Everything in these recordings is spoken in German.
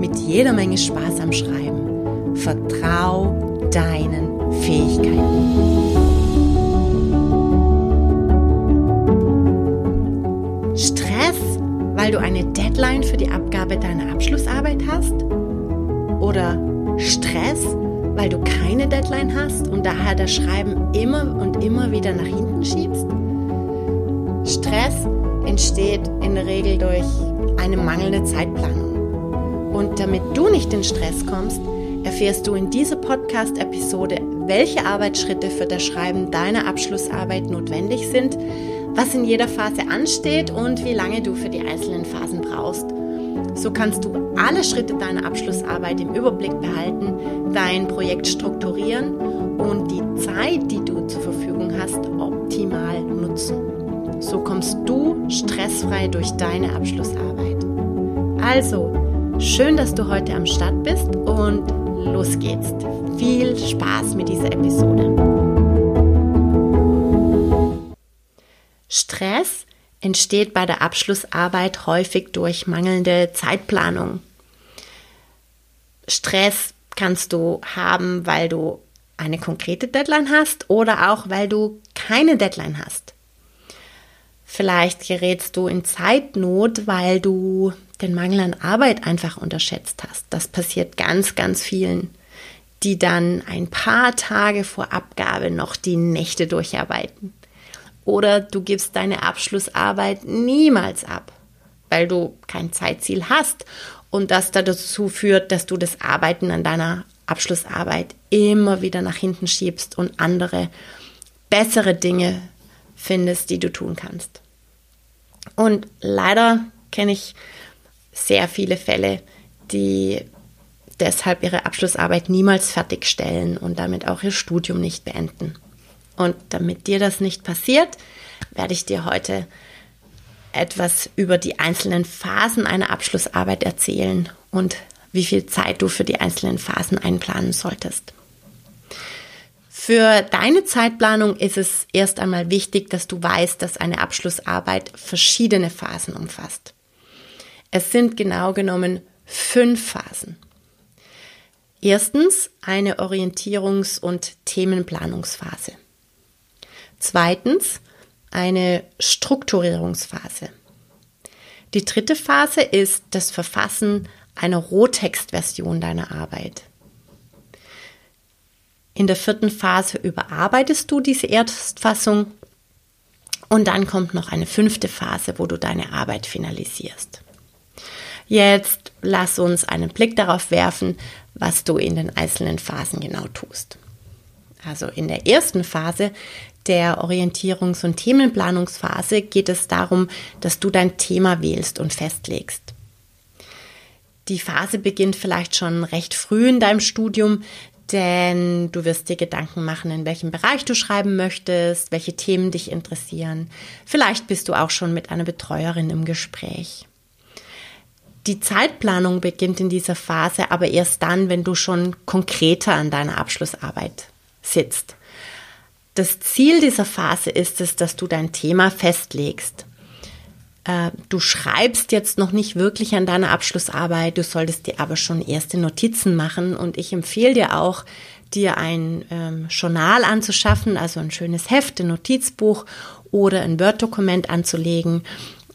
mit jeder Menge Spaß am Schreiben. Vertrau deinen Fähigkeiten. Stress, weil du eine Deadline für die Abgabe deiner Abschlussarbeit hast? Oder Stress, weil du keine Deadline hast und daher das Schreiben immer und immer wieder nach hinten schiebst? Stress entsteht in der Regel durch eine mangelnde Zeitplanung. Und damit du nicht in Stress kommst, erfährst du in dieser Podcast-Episode, welche Arbeitsschritte für das Schreiben deiner Abschlussarbeit notwendig sind, was in jeder Phase ansteht und wie lange du für die einzelnen Phasen brauchst. So kannst du alle Schritte deiner Abschlussarbeit im Überblick behalten, dein Projekt strukturieren und die Zeit, die du zur Verfügung hast, optimal nutzen. So kommst du stressfrei durch deine Abschlussarbeit. Also, schön, dass du heute am Start bist und los geht's. Viel Spaß mit dieser Episode. Stress entsteht bei der Abschlussarbeit häufig durch mangelnde Zeitplanung. Stress kannst du haben, weil du eine konkrete Deadline hast oder auch weil du keine Deadline hast. Vielleicht gerätst du in Zeitnot, weil du den Mangel an Arbeit einfach unterschätzt hast. Das passiert ganz, ganz vielen, die dann ein paar Tage vor Abgabe noch die Nächte durcharbeiten. Oder du gibst deine Abschlussarbeit niemals ab, weil du kein Zeitziel hast und das dazu führt, dass du das Arbeiten an deiner Abschlussarbeit immer wieder nach hinten schiebst und andere bessere Dinge findest, die du tun kannst. Und leider kenne ich sehr viele Fälle, die deshalb ihre Abschlussarbeit niemals fertigstellen und damit auch ihr Studium nicht beenden. Und damit dir das nicht passiert, werde ich dir heute etwas über die einzelnen Phasen einer Abschlussarbeit erzählen und wie viel Zeit du für die einzelnen Phasen einplanen solltest. Für deine Zeitplanung ist es erst einmal wichtig, dass du weißt, dass eine Abschlussarbeit verschiedene Phasen umfasst. Es sind genau genommen fünf Phasen. Erstens eine Orientierungs- und Themenplanungsphase. Zweitens eine Strukturierungsphase. Die dritte Phase ist das Verfassen einer Rohtextversion deiner Arbeit. In der vierten Phase überarbeitest du diese Erstfassung und dann kommt noch eine fünfte Phase, wo du deine Arbeit finalisierst. Jetzt lass uns einen Blick darauf werfen, was du in den einzelnen Phasen genau tust. Also in der ersten Phase, der Orientierungs- und Themenplanungsphase, geht es darum, dass du dein Thema wählst und festlegst. Die Phase beginnt vielleicht schon recht früh in deinem Studium, denn du wirst dir Gedanken machen, in welchem Bereich du schreiben möchtest, welche Themen dich interessieren. Vielleicht bist du auch schon mit einer Betreuerin im Gespräch. Die Zeitplanung beginnt in dieser Phase aber erst dann, wenn du schon konkreter an deiner Abschlussarbeit sitzt. Das Ziel dieser Phase ist es, dass du dein Thema festlegst. Äh, du schreibst jetzt noch nicht wirklich an deiner Abschlussarbeit, du solltest dir aber schon erste Notizen machen und ich empfehle dir auch, dir ein ähm, Journal anzuschaffen, also ein schönes Heft, ein Notizbuch oder ein Word-Dokument anzulegen,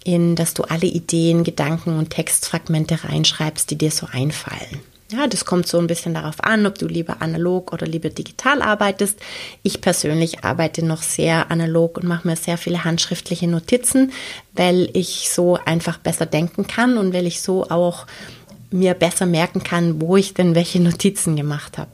in das du alle Ideen, Gedanken und Textfragmente reinschreibst, die dir so einfallen. Ja, das kommt so ein bisschen darauf an, ob du lieber analog oder lieber digital arbeitest. Ich persönlich arbeite noch sehr analog und mache mir sehr viele handschriftliche Notizen, weil ich so einfach besser denken kann und weil ich so auch mir besser merken kann, wo ich denn welche Notizen gemacht habe.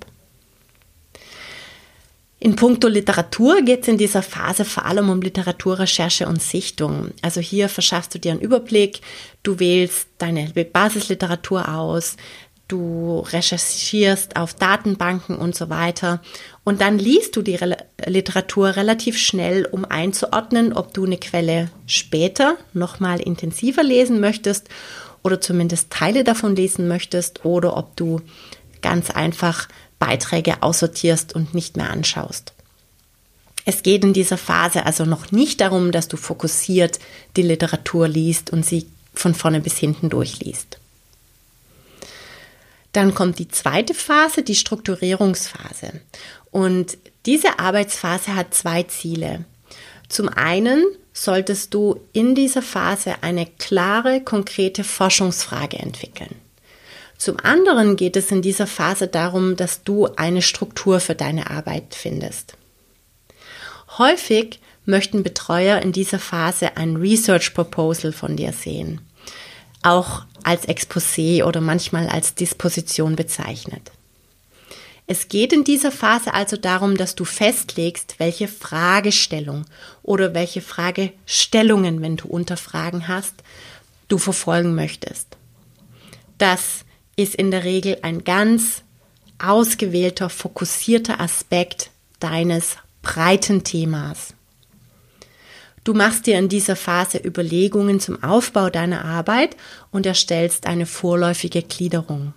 In puncto Literatur geht es in dieser Phase vor allem um Literaturrecherche und Sichtung. Also hier verschaffst du dir einen Überblick, du wählst deine Basisliteratur aus, du recherchierst auf Datenbanken und so weiter. Und dann liest du die Re Literatur relativ schnell, um einzuordnen, ob du eine Quelle später nochmal intensiver lesen möchtest oder zumindest Teile davon lesen möchtest oder ob du ganz einfach Beiträge aussortierst und nicht mehr anschaust. Es geht in dieser Phase also noch nicht darum, dass du fokussiert die Literatur liest und sie von vorne bis hinten durchliest. Dann kommt die zweite Phase, die Strukturierungsphase. Und diese Arbeitsphase hat zwei Ziele. Zum einen solltest du in dieser Phase eine klare, konkrete Forschungsfrage entwickeln. Zum anderen geht es in dieser Phase darum, dass du eine Struktur für deine Arbeit findest. Häufig möchten Betreuer in dieser Phase ein Research Proposal von dir sehen. Auch als Exposé oder manchmal als Disposition bezeichnet. Es geht in dieser Phase also darum, dass du festlegst, welche Fragestellung oder welche Fragestellungen, wenn du Unterfragen hast, du verfolgen möchtest. Das ist in der Regel ein ganz ausgewählter, fokussierter Aspekt deines breiten Themas. Du machst dir in dieser Phase Überlegungen zum Aufbau deiner Arbeit und erstellst eine vorläufige Gliederung.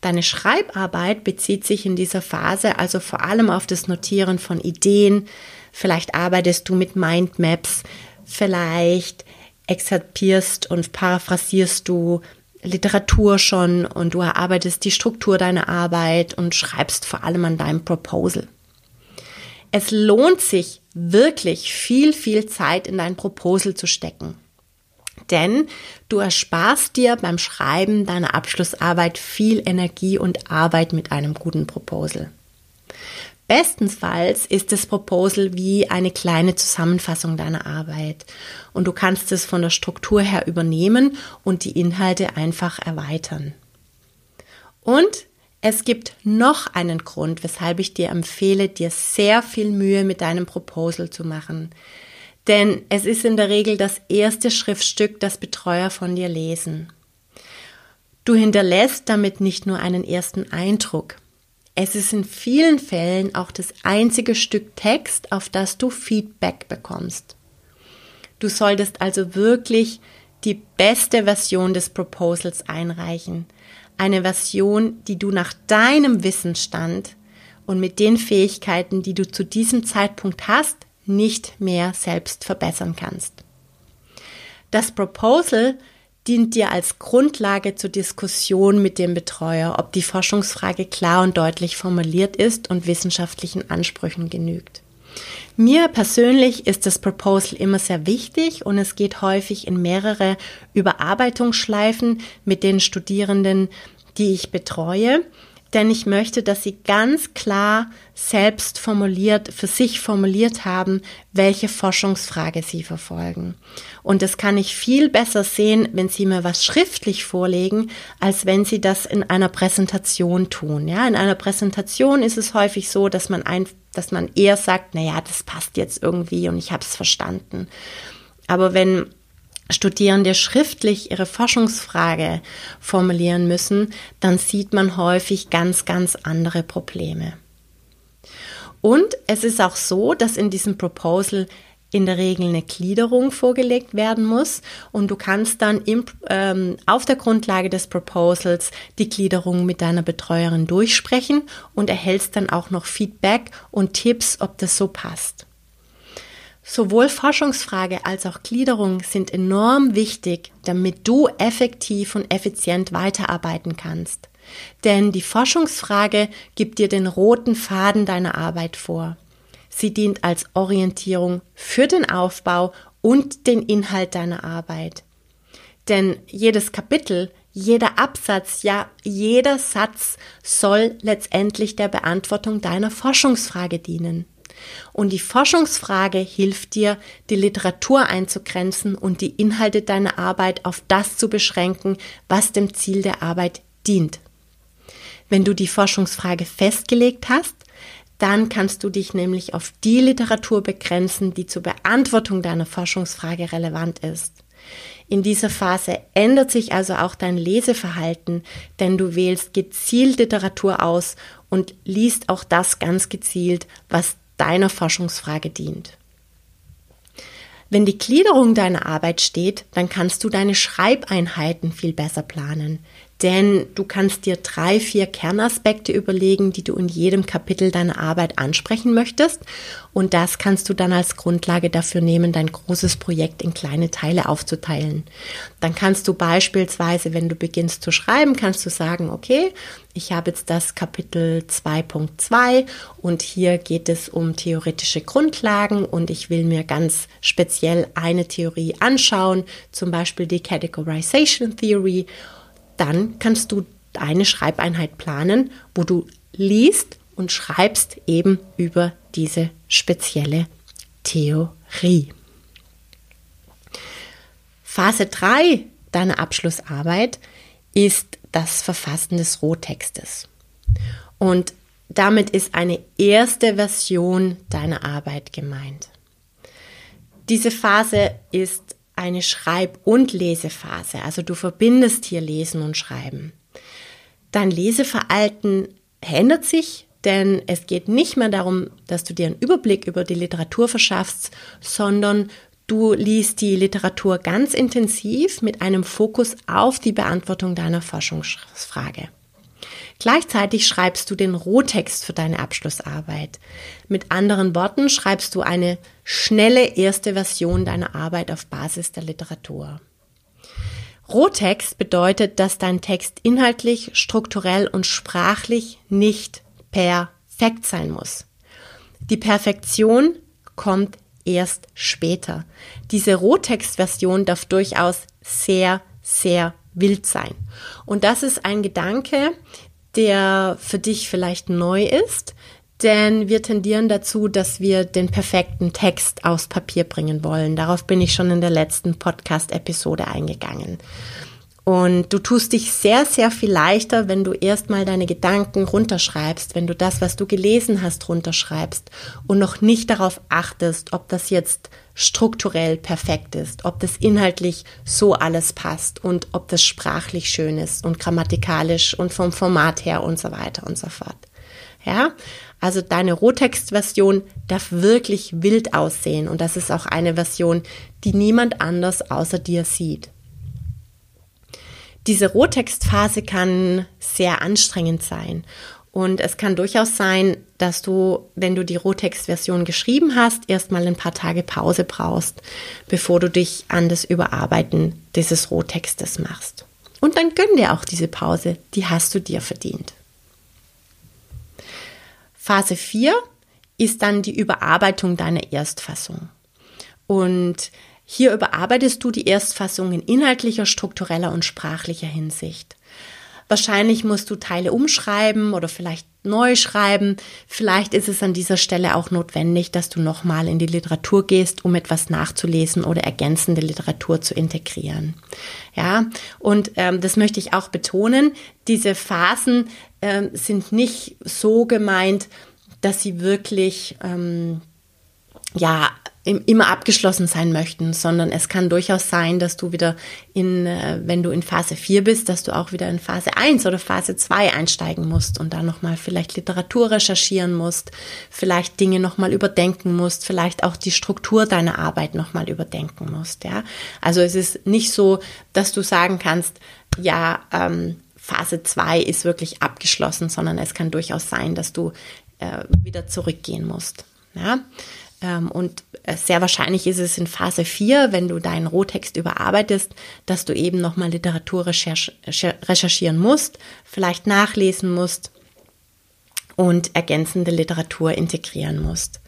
Deine Schreibarbeit bezieht sich in dieser Phase also vor allem auf das Notieren von Ideen. Vielleicht arbeitest du mit Mindmaps, vielleicht exerpierst und paraphrasierst du Literatur schon und du erarbeitest die Struktur deiner Arbeit und schreibst vor allem an deinem Proposal. Es lohnt sich wirklich viel, viel Zeit in dein Proposal zu stecken. Denn du ersparst dir beim Schreiben deiner Abschlussarbeit viel Energie und Arbeit mit einem guten Proposal. Bestensfalls ist das Proposal wie eine kleine Zusammenfassung deiner Arbeit und du kannst es von der Struktur her übernehmen und die Inhalte einfach erweitern. Und es gibt noch einen Grund, weshalb ich dir empfehle, dir sehr viel Mühe mit deinem Proposal zu machen. Denn es ist in der Regel das erste Schriftstück, das Betreuer von dir lesen. Du hinterlässt damit nicht nur einen ersten Eindruck. Es ist in vielen Fällen auch das einzige Stück Text, auf das du Feedback bekommst. Du solltest also wirklich die beste Version des Proposals einreichen – eine Version, die du nach deinem Wissensstand und mit den Fähigkeiten, die du zu diesem Zeitpunkt hast, nicht mehr selbst verbessern kannst. Das Proposal dient dir als Grundlage zur Diskussion mit dem Betreuer, ob die Forschungsfrage klar und deutlich formuliert ist und wissenschaftlichen Ansprüchen genügt. Mir persönlich ist das Proposal immer sehr wichtig und es geht häufig in mehrere Überarbeitungsschleifen mit den Studierenden, die ich betreue, denn ich möchte, dass sie ganz klar selbst formuliert, für sich formuliert haben, welche Forschungsfrage sie verfolgen. Und das kann ich viel besser sehen, wenn sie mir was schriftlich vorlegen, als wenn sie das in einer Präsentation tun. Ja, in einer Präsentation ist es häufig so, dass man ein, dass man eher sagt, na ja, das passt jetzt irgendwie und ich habe es verstanden. Aber wenn Studierende schriftlich ihre Forschungsfrage formulieren müssen, dann sieht man häufig ganz, ganz andere Probleme. Und es ist auch so, dass in diesem Proposal in der Regel eine Gliederung vorgelegt werden muss und du kannst dann im, ähm, auf der Grundlage des Proposals die Gliederung mit deiner Betreuerin durchsprechen und erhältst dann auch noch Feedback und Tipps, ob das so passt. Sowohl Forschungsfrage als auch Gliederung sind enorm wichtig, damit du effektiv und effizient weiterarbeiten kannst. Denn die Forschungsfrage gibt dir den roten Faden deiner Arbeit vor. Sie dient als Orientierung für den Aufbau und den Inhalt deiner Arbeit. Denn jedes Kapitel, jeder Absatz, ja jeder Satz soll letztendlich der Beantwortung deiner Forschungsfrage dienen. Und die Forschungsfrage hilft dir, die Literatur einzugrenzen und die Inhalte deiner Arbeit auf das zu beschränken, was dem Ziel der Arbeit dient. Wenn du die Forschungsfrage festgelegt hast, dann kannst du dich nämlich auf die Literatur begrenzen, die zur Beantwortung deiner Forschungsfrage relevant ist. In dieser Phase ändert sich also auch dein Leseverhalten, denn du wählst gezielt Literatur aus und liest auch das ganz gezielt, was deiner Forschungsfrage dient. Wenn die Gliederung deiner Arbeit steht, dann kannst du deine Schreibeinheiten viel besser planen. Denn du kannst dir drei, vier Kernaspekte überlegen, die du in jedem Kapitel deiner Arbeit ansprechen möchtest. Und das kannst du dann als Grundlage dafür nehmen, dein großes Projekt in kleine Teile aufzuteilen. Dann kannst du beispielsweise, wenn du beginnst zu schreiben, kannst du sagen, okay, ich habe jetzt das Kapitel 2.2 und hier geht es um theoretische Grundlagen und ich will mir ganz speziell eine Theorie anschauen, zum Beispiel die Categorization Theory dann kannst du eine Schreibeinheit planen, wo du liest und schreibst eben über diese spezielle Theorie. Phase 3 deiner Abschlussarbeit ist das Verfassen des Rohtextes. Und damit ist eine erste Version deiner Arbeit gemeint. Diese Phase ist eine Schreib- und Lesephase. Also du verbindest hier Lesen und Schreiben. Dein Leseverhalten ändert sich, denn es geht nicht mehr darum, dass du dir einen Überblick über die Literatur verschaffst, sondern du liest die Literatur ganz intensiv mit einem Fokus auf die Beantwortung deiner Forschungsfrage. Gleichzeitig schreibst du den Rohtext für deine Abschlussarbeit. Mit anderen Worten schreibst du eine schnelle erste Version deiner Arbeit auf Basis der Literatur. Rohtext bedeutet, dass dein Text inhaltlich, strukturell und sprachlich nicht perfekt sein muss. Die Perfektion kommt erst später. Diese Rohtextversion darf durchaus sehr, sehr wild sein. Und das ist ein Gedanke, der für dich vielleicht neu ist, denn wir tendieren dazu, dass wir den perfekten Text aufs Papier bringen wollen. Darauf bin ich schon in der letzten Podcast-Episode eingegangen. Und du tust dich sehr, sehr viel leichter, wenn du erstmal deine Gedanken runterschreibst, wenn du das, was du gelesen hast, runterschreibst und noch nicht darauf achtest, ob das jetzt strukturell perfekt ist, ob das inhaltlich so alles passt und ob das sprachlich schön ist und grammatikalisch und vom Format her und so weiter und so fort. Ja, also deine Rohtextversion darf wirklich wild aussehen und das ist auch eine Version, die niemand anders außer dir sieht. Diese Rohtextphase kann sehr anstrengend sein. Und es kann durchaus sein, dass du, wenn du die Rohtext-Version geschrieben hast, erstmal ein paar Tage Pause brauchst, bevor du dich an das Überarbeiten dieses Rohtextes machst. Und dann gönn dir auch diese Pause, die hast du dir verdient. Phase 4 ist dann die Überarbeitung deiner Erstfassung. Und hier überarbeitest du die Erstfassung in inhaltlicher, struktureller und sprachlicher Hinsicht. Wahrscheinlich musst du Teile umschreiben oder vielleicht neu schreiben. Vielleicht ist es an dieser Stelle auch notwendig, dass du nochmal in die Literatur gehst, um etwas nachzulesen oder ergänzende Literatur zu integrieren. Ja, und ähm, das möchte ich auch betonen. Diese Phasen ähm, sind nicht so gemeint, dass sie wirklich ähm, ja immer abgeschlossen sein möchten, sondern es kann durchaus sein, dass du wieder in, äh, wenn du in Phase 4 bist, dass du auch wieder in Phase 1 oder Phase 2 einsteigen musst und dann nochmal vielleicht Literatur recherchieren musst, vielleicht Dinge nochmal überdenken musst, vielleicht auch die Struktur deiner Arbeit nochmal überdenken musst, ja. Also es ist nicht so, dass du sagen kannst, ja, ähm, Phase 2 ist wirklich abgeschlossen, sondern es kann durchaus sein, dass du äh, wieder zurückgehen musst. Ja? Ähm, und sehr wahrscheinlich ist es in Phase 4, wenn du deinen Rohtext überarbeitest, dass du eben nochmal Literatur recherchieren musst, vielleicht nachlesen musst und ergänzende Literatur integrieren musst.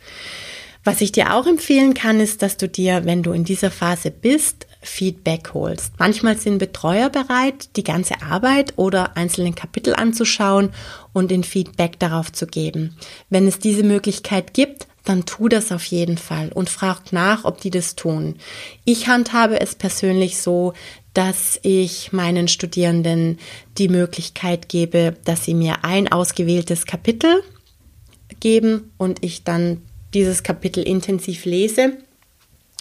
Was ich dir auch empfehlen kann, ist, dass du dir, wenn du in dieser Phase bist, Feedback holst. Manchmal sind Betreuer bereit, die ganze Arbeit oder einzelne Kapitel anzuschauen und den Feedback darauf zu geben. Wenn es diese Möglichkeit gibt, dann tu das auf jeden Fall und frag nach, ob die das tun. Ich handhabe es persönlich so, dass ich meinen Studierenden die Möglichkeit gebe, dass sie mir ein ausgewähltes Kapitel geben und ich dann dieses Kapitel intensiv lese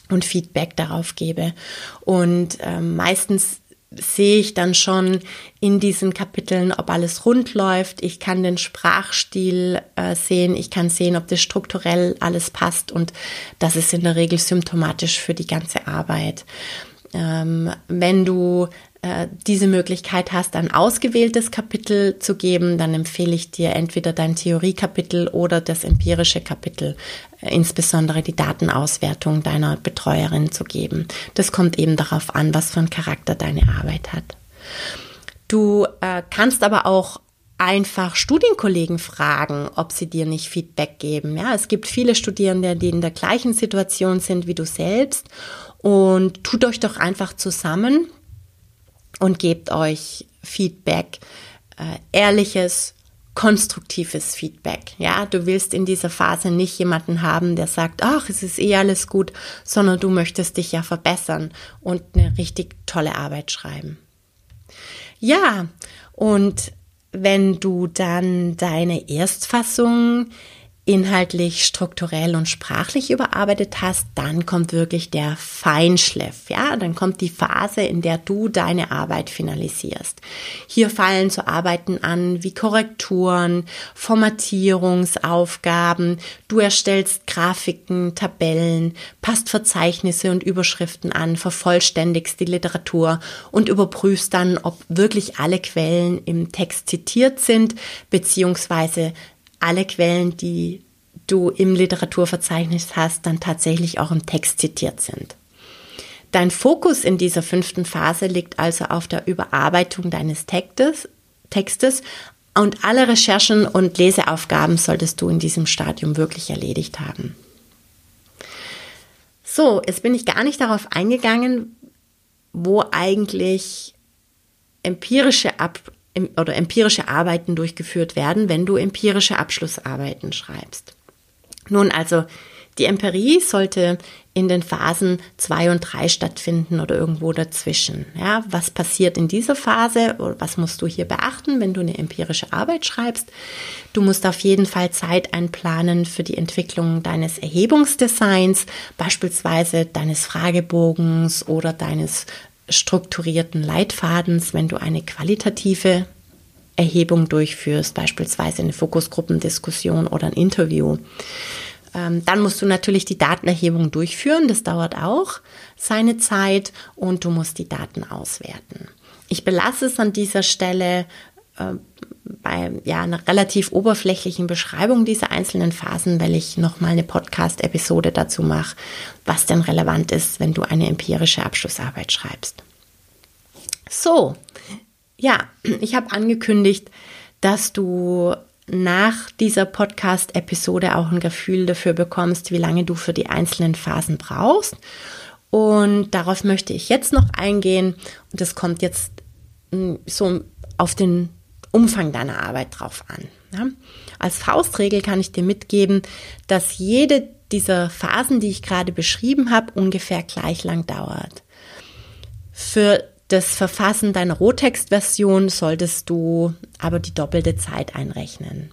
und Feedback darauf gebe. Und äh, meistens sehe ich dann schon in diesen Kapiteln, ob alles rund läuft. Ich kann den Sprachstil äh, sehen, ich kann sehen, ob das strukturell alles passt und das ist in der Regel symptomatisch für die ganze Arbeit. Ähm, wenn du äh, diese Möglichkeit hast, ein ausgewähltes Kapitel zu geben, dann empfehle ich dir entweder dein Theoriekapitel oder das empirische Kapitel, äh, insbesondere die Datenauswertung deiner Betreuerin zu geben. Das kommt eben darauf an, was für einen Charakter deine Arbeit hat. Du äh, kannst aber auch einfach Studienkollegen fragen, ob sie dir nicht Feedback geben. Ja, es gibt viele Studierende, die in der gleichen Situation sind wie du selbst und tut euch doch einfach zusammen und gebt euch Feedback, äh, ehrliches, konstruktives Feedback. Ja, du willst in dieser Phase nicht jemanden haben, der sagt, ach, es ist eh alles gut, sondern du möchtest dich ja verbessern und eine richtig tolle Arbeit schreiben. Ja, und wenn du dann deine Erstfassung inhaltlich, strukturell und sprachlich überarbeitet hast, dann kommt wirklich der Feinschliff, ja, dann kommt die Phase, in der du deine Arbeit finalisierst. Hier fallen so Arbeiten an wie Korrekturen, Formatierungsaufgaben, du erstellst Grafiken, Tabellen, passt Verzeichnisse und Überschriften an, vervollständigst die Literatur und überprüfst dann, ob wirklich alle Quellen im Text zitiert sind, beziehungsweise alle Quellen, die du im Literaturverzeichnis hast, dann tatsächlich auch im Text zitiert sind. Dein Fokus in dieser fünften Phase liegt also auf der Überarbeitung deines Textes, Textes und alle Recherchen und Leseaufgaben solltest du in diesem Stadium wirklich erledigt haben. So, jetzt bin ich gar nicht darauf eingegangen, wo eigentlich empirische Ab oder empirische Arbeiten durchgeführt werden, wenn du empirische Abschlussarbeiten schreibst. Nun also, die Empirie sollte in den Phasen zwei und drei stattfinden oder irgendwo dazwischen. Ja, was passiert in dieser Phase oder was musst du hier beachten, wenn du eine empirische Arbeit schreibst? Du musst auf jeden Fall Zeit einplanen für die Entwicklung deines Erhebungsdesigns, beispielsweise deines Fragebogens oder deines strukturierten Leitfadens, wenn du eine qualitative Erhebung durchführst, beispielsweise eine Fokusgruppendiskussion oder ein Interview. Ähm, dann musst du natürlich die Datenerhebung durchführen, das dauert auch seine Zeit und du musst die Daten auswerten. Ich belasse es an dieser Stelle äh, bei ja, einer relativ oberflächlichen Beschreibung dieser einzelnen Phasen, weil ich nochmal eine Podcast-Episode dazu mache, was denn relevant ist, wenn du eine empirische Abschlussarbeit schreibst. So, ja, ich habe angekündigt, dass du nach dieser Podcast-Episode auch ein Gefühl dafür bekommst, wie lange du für die einzelnen Phasen brauchst. Und darauf möchte ich jetzt noch eingehen. Und das kommt jetzt mm, so auf den Umfang deiner Arbeit drauf an. Ja? Als Faustregel kann ich dir mitgeben, dass jede dieser Phasen, die ich gerade beschrieben habe, ungefähr gleich lang dauert. Für das Verfassen deiner Rohtextversion solltest du aber die doppelte Zeit einrechnen.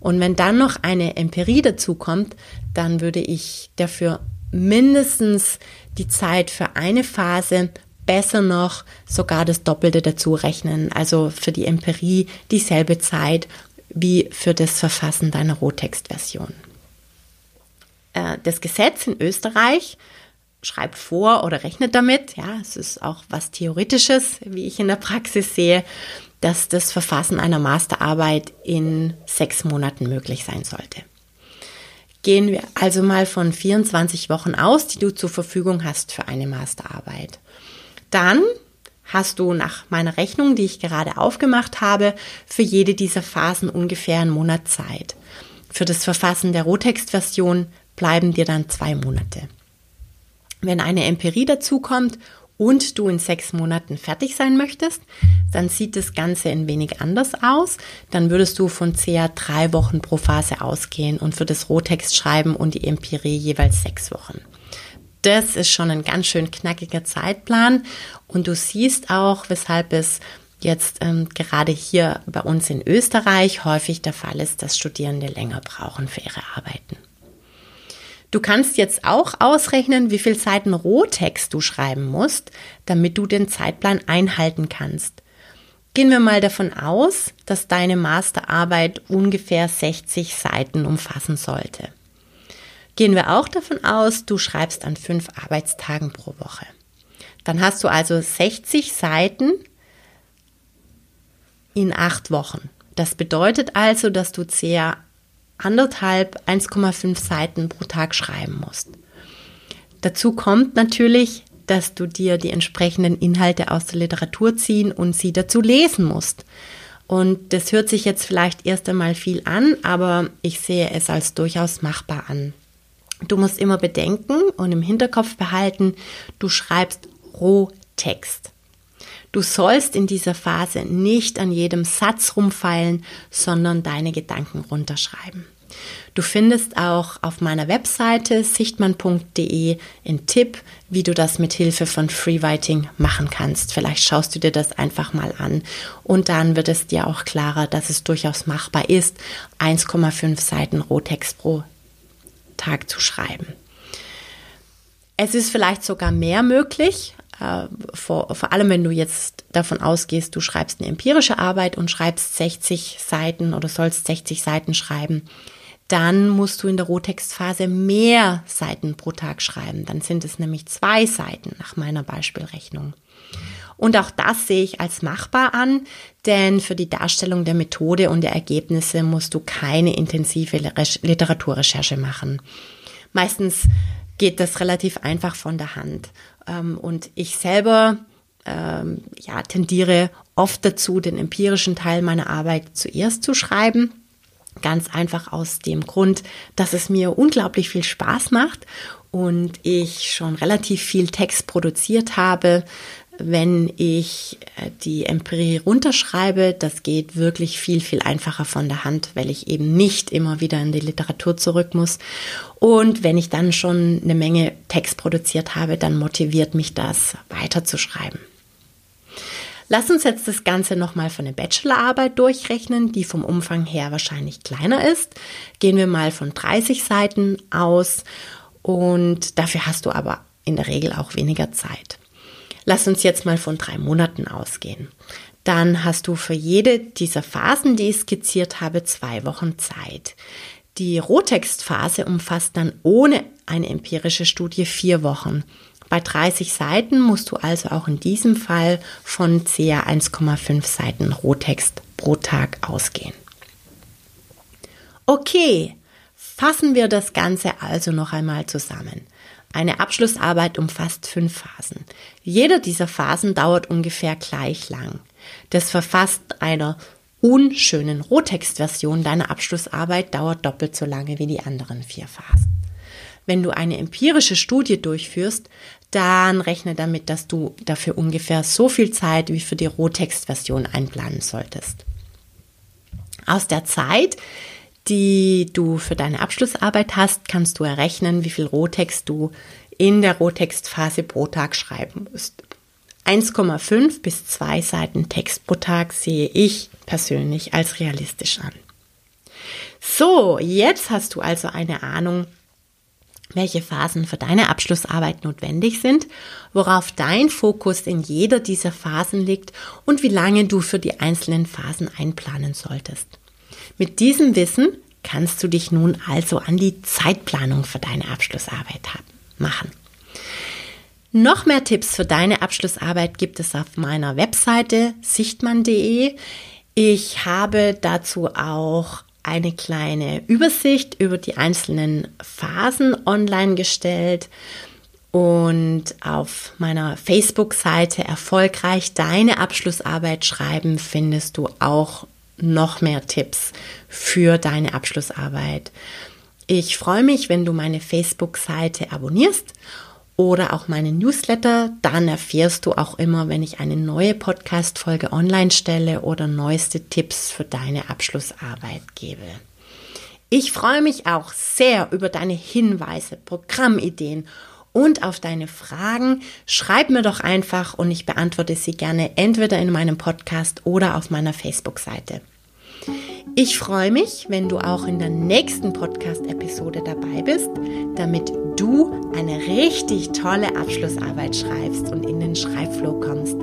Und wenn dann noch eine Empirie dazu kommt, dann würde ich dafür mindestens die Zeit für eine Phase, besser noch sogar das Doppelte dazu rechnen. Also für die Empirie dieselbe Zeit wie für das Verfassen deiner Rohtextversion. Äh, das Gesetz in Österreich schreibt vor oder rechnet damit. Ja, es ist auch was Theoretisches, wie ich in der Praxis sehe, dass das Verfassen einer Masterarbeit in sechs Monaten möglich sein sollte. Gehen wir also mal von 24 Wochen aus, die du zur Verfügung hast für eine Masterarbeit. Dann hast du nach meiner Rechnung, die ich gerade aufgemacht habe, für jede dieser Phasen ungefähr einen Monat Zeit. Für das Verfassen der Rohtextversion bleiben dir dann zwei Monate. Wenn eine Empirie dazukommt und du in sechs Monaten fertig sein möchtest, dann sieht das Ganze ein wenig anders aus. Dann würdest du von ca. drei Wochen pro Phase ausgehen und für das Rohtext schreiben und die Empirie jeweils sechs Wochen. Das ist schon ein ganz schön knackiger Zeitplan und du siehst auch, weshalb es jetzt ähm, gerade hier bei uns in Österreich häufig der Fall ist, dass Studierende länger brauchen für ihre Arbeiten. Du kannst jetzt auch ausrechnen, wie viel Seiten Rohtext du schreiben musst, damit du den Zeitplan einhalten kannst. Gehen wir mal davon aus, dass deine Masterarbeit ungefähr 60 Seiten umfassen sollte. Gehen wir auch davon aus, du schreibst an fünf Arbeitstagen pro Woche. Dann hast du also 60 Seiten in acht Wochen. Das bedeutet also, dass du ca. anderthalb, 1,5 Seiten pro Tag schreiben musst. Dazu kommt natürlich, dass du dir die entsprechenden Inhalte aus der Literatur ziehen und sie dazu lesen musst. Und das hört sich jetzt vielleicht erst einmal viel an, aber ich sehe es als durchaus machbar an. Du musst immer bedenken und im Hinterkopf behalten, du schreibst Rohtext. Du sollst in dieser Phase nicht an jedem Satz rumfeilen, sondern deine Gedanken runterschreiben. Du findest auch auf meiner Webseite sichtmann.de einen Tipp, wie du das mit Hilfe von Freewriting machen kannst. Vielleicht schaust du dir das einfach mal an und dann wird es dir auch klarer, dass es durchaus machbar ist, 1,5 Seiten Rohtext pro Tag zu schreiben. Es ist vielleicht sogar mehr möglich, äh, vor, vor allem wenn du jetzt davon ausgehst, du schreibst eine empirische Arbeit und schreibst 60 Seiten oder sollst 60 Seiten schreiben, dann musst du in der Rohtextphase mehr Seiten pro Tag schreiben. Dann sind es nämlich zwei Seiten nach meiner Beispielrechnung. Und auch das sehe ich als machbar an, denn für die Darstellung der Methode und der Ergebnisse musst du keine intensive Literaturrecherche machen. Meistens geht das relativ einfach von der Hand. Ähm, und ich selber ähm, ja, tendiere oft dazu, den empirischen Teil meiner Arbeit zuerst zu schreiben. Ganz einfach aus dem Grund, dass es mir unglaublich viel Spaß macht und ich schon relativ viel Text produziert habe, wenn ich äh, die Empirie runterschreibe, das geht wirklich viel, viel einfacher von der Hand, weil ich eben nicht immer wieder in die Literatur zurück muss. Und wenn ich dann schon eine Menge Text produziert habe, dann motiviert mich das weiterzuschreiben. Lass uns jetzt das Ganze nochmal für eine Bachelorarbeit durchrechnen, die vom Umfang her wahrscheinlich kleiner ist. Gehen wir mal von 30 Seiten aus und dafür hast du aber in der Regel auch weniger Zeit. Lass uns jetzt mal von drei Monaten ausgehen. Dann hast du für jede dieser Phasen, die ich skizziert habe, zwei Wochen Zeit. Die Rohtextphase umfasst dann ohne eine empirische Studie vier Wochen. Bei 30 Seiten musst du also auch in diesem Fall von ca. 1,5 Seiten Rohtext pro Tag ausgehen. Okay, fassen wir das Ganze also noch einmal zusammen. Eine Abschlussarbeit umfasst fünf Phasen. Jede dieser Phasen dauert ungefähr gleich lang. Das Verfassen einer unschönen Rohtextversion deiner Abschlussarbeit dauert doppelt so lange wie die anderen vier Phasen. Wenn du eine empirische Studie durchführst, dann rechne damit, dass du dafür ungefähr so viel Zeit wie für die Rohtextversion einplanen solltest. Aus der Zeit, die du für deine Abschlussarbeit hast, kannst du errechnen, wie viel Rohtext du in der Rohtextphase pro Tag schreiben musst. 1,5 bis 2 Seiten Text pro Tag sehe ich persönlich als realistisch an. So, jetzt hast du also eine Ahnung, welche Phasen für deine Abschlussarbeit notwendig sind, worauf dein Fokus in jeder dieser Phasen liegt und wie lange du für die einzelnen Phasen einplanen solltest. Mit diesem Wissen kannst du dich nun also an die Zeitplanung für deine Abschlussarbeit machen. Noch mehr Tipps für deine Abschlussarbeit gibt es auf meiner Webseite sichtmann.de. Ich habe dazu auch eine kleine Übersicht über die einzelnen Phasen online gestellt. Und auf meiner Facebook-Seite Erfolgreich deine Abschlussarbeit schreiben findest du auch noch mehr Tipps für deine Abschlussarbeit. Ich freue mich, wenn du meine Facebook-Seite abonnierst oder auch meinen Newsletter. Dann erfährst du auch immer, wenn ich eine neue Podcast-Folge online stelle oder neueste Tipps für deine Abschlussarbeit gebe. Ich freue mich auch sehr über deine Hinweise, Programmideen und auf deine Fragen. Schreib mir doch einfach und ich beantworte sie gerne entweder in meinem Podcast oder auf meiner Facebook-Seite. Ich freue mich, wenn du auch in der nächsten Podcast-Episode dabei bist, damit du eine richtig tolle Abschlussarbeit schreibst und in den Schreibflow kommst.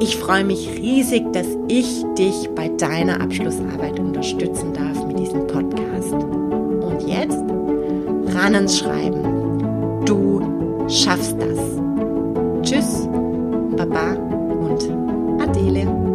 Ich freue mich riesig, dass ich dich bei deiner Abschlussarbeit unterstützen darf mit diesem Podcast. Und jetzt ran ans Schreiben. Du schaffst das. Tschüss, Baba und Adele.